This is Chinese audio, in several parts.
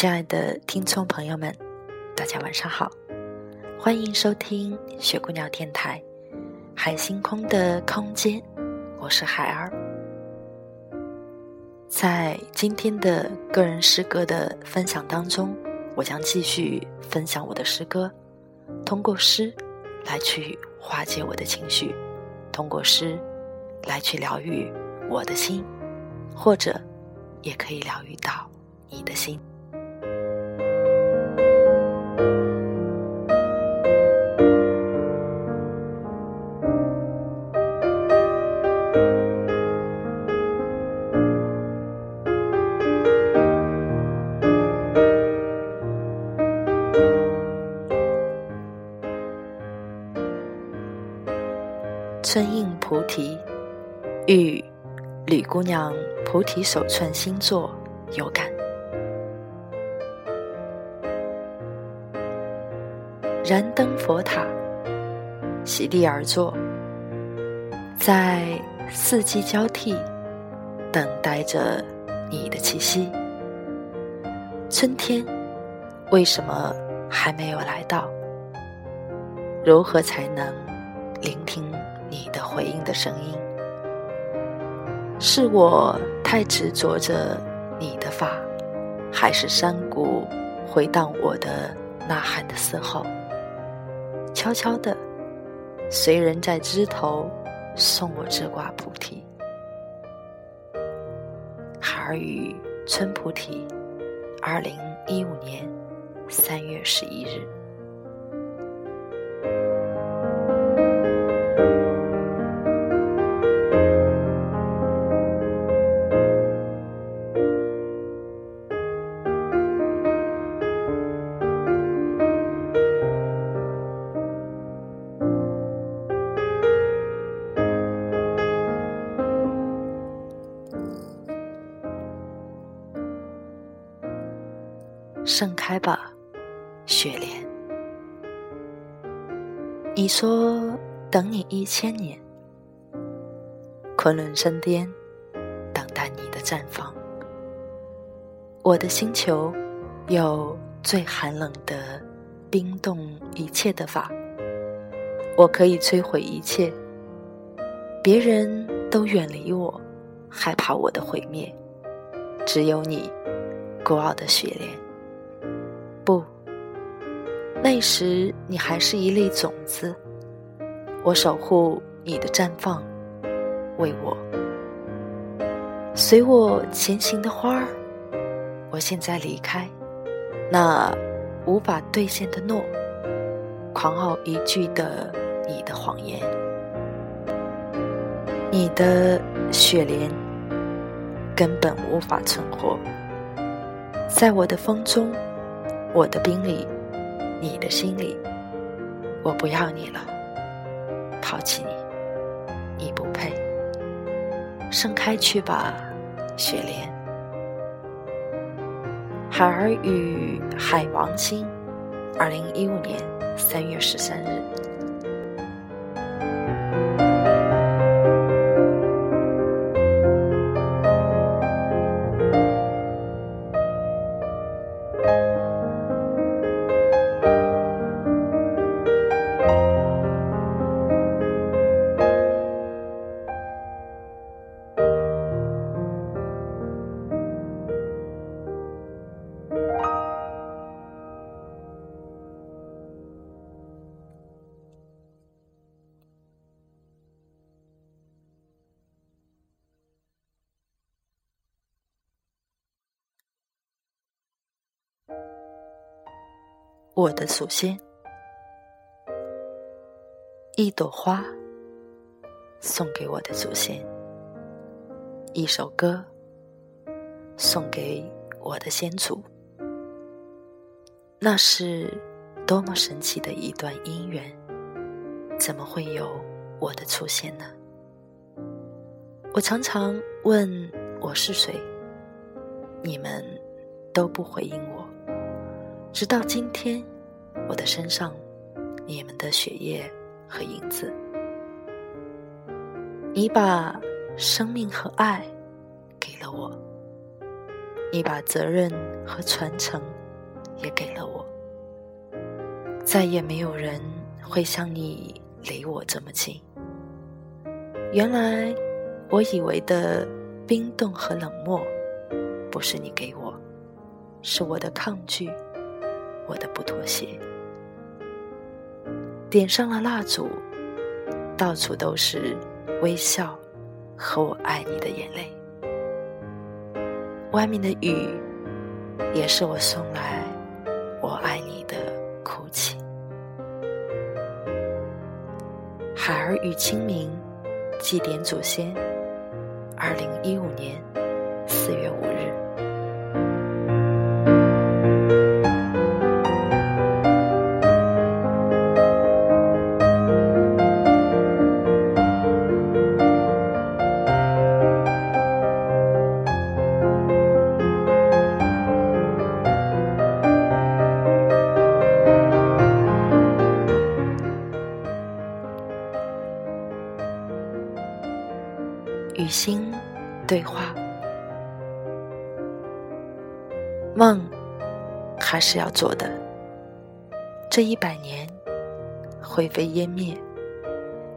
亲爱的听众朋友们，大家晚上好，欢迎收听雪姑娘电台《海星空的空间》，我是海儿。在今天的个人诗歌的分享当中，我将继续分享我的诗歌，通过诗来去化解我的情绪，通过诗来去疗愈我的心，或者也可以疗愈到你的心。菩提，与吕姑娘菩提手串星座有感。燃灯佛塔，席地而坐，在四季交替，等待着你的气息。春天为什么还没有来到？如何才能聆听？你的回应的声音，是我太执着着你的发，还是山谷回荡我的呐喊的嘶吼？悄悄的，随人在枝头送我这挂菩提。孩儿与春菩提，二零一五年三月十一日。盛开吧，雪莲。你说等你一千年，昆仑山巅等待你的绽放。我的星球有最寒冷的冰冻一切的法，我可以摧毁一切。别人都远离我，害怕我的毁灭，只有你，孤傲的雪莲。那时你还是一粒种子，我守护你的绽放，为我随我前行的花儿。我现在离开，那无法兑现的诺，狂傲一句的你的谎言，你的雪莲根本无法存活，在我的风中。我的冰里，你的心里，我不要你了，抛弃你，你不配。盛开去吧，雪莲。海儿与海王星，二零一五年三月十三日。我的祖先。一朵花，送给我的祖先；一首歌，送给我的先祖。那是多么神奇的一段姻缘，怎么会有我的出现呢？我常常问我是谁，你们都不回应我。直到今天，我的身上，你们的血液和影子，你把生命和爱给了我，你把责任和传承也给了我。再也没有人会像你离我这么近。原来，我以为的冰冻和冷漠，不是你给我，是我的抗拒。我的不妥协，点上了蜡烛，到处都是微笑和我爱你的眼泪。外面的雨，也是我送来我爱你的哭泣。海儿与清明，祭奠祖先。二零一五年四月五心对话，梦还是要做的。这一百年灰飞烟灭，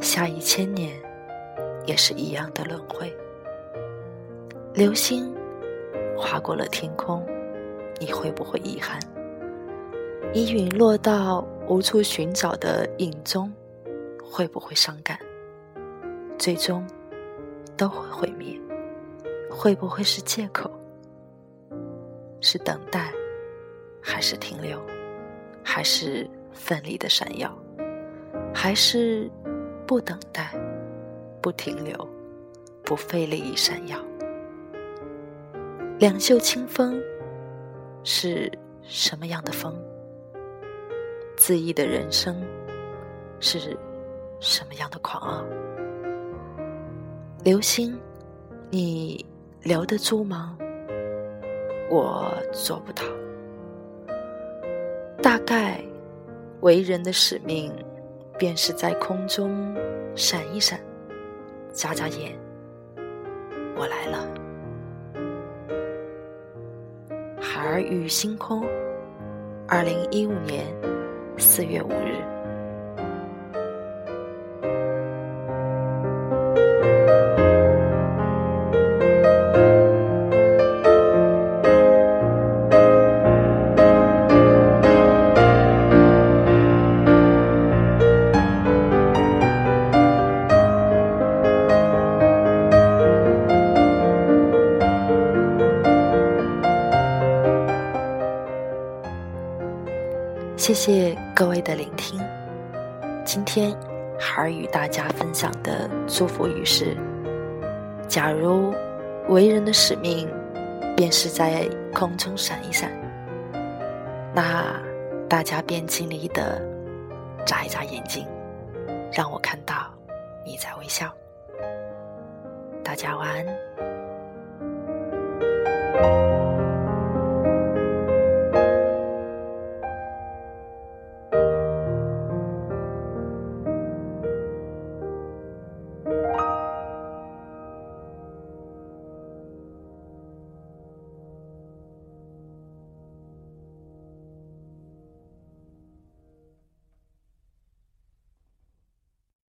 下一千年也是一样的轮回。流星划过了天空，你会不会遗憾？你陨落到无处寻找的影踪，会不会伤感？最终。都会毁灭，会不会是借口？是等待，还是停留？还是奋力的闪耀？还是不等待，不停留，不费力闪耀？两袖清风是什么样的风？恣意的人生是什么样的狂傲？流星，你留得住吗？我做不到。大概为人的使命，便是在空中闪一闪，眨眨眼。我来了。海儿与星空，二零一五年四月五日。谢谢各位的聆听。今天孩儿与大家分享的祝福语是：假如为人的使命便是在空中闪一闪，那大家便尽力的眨一眨眼睛，让我看到你在微笑。大家晚安。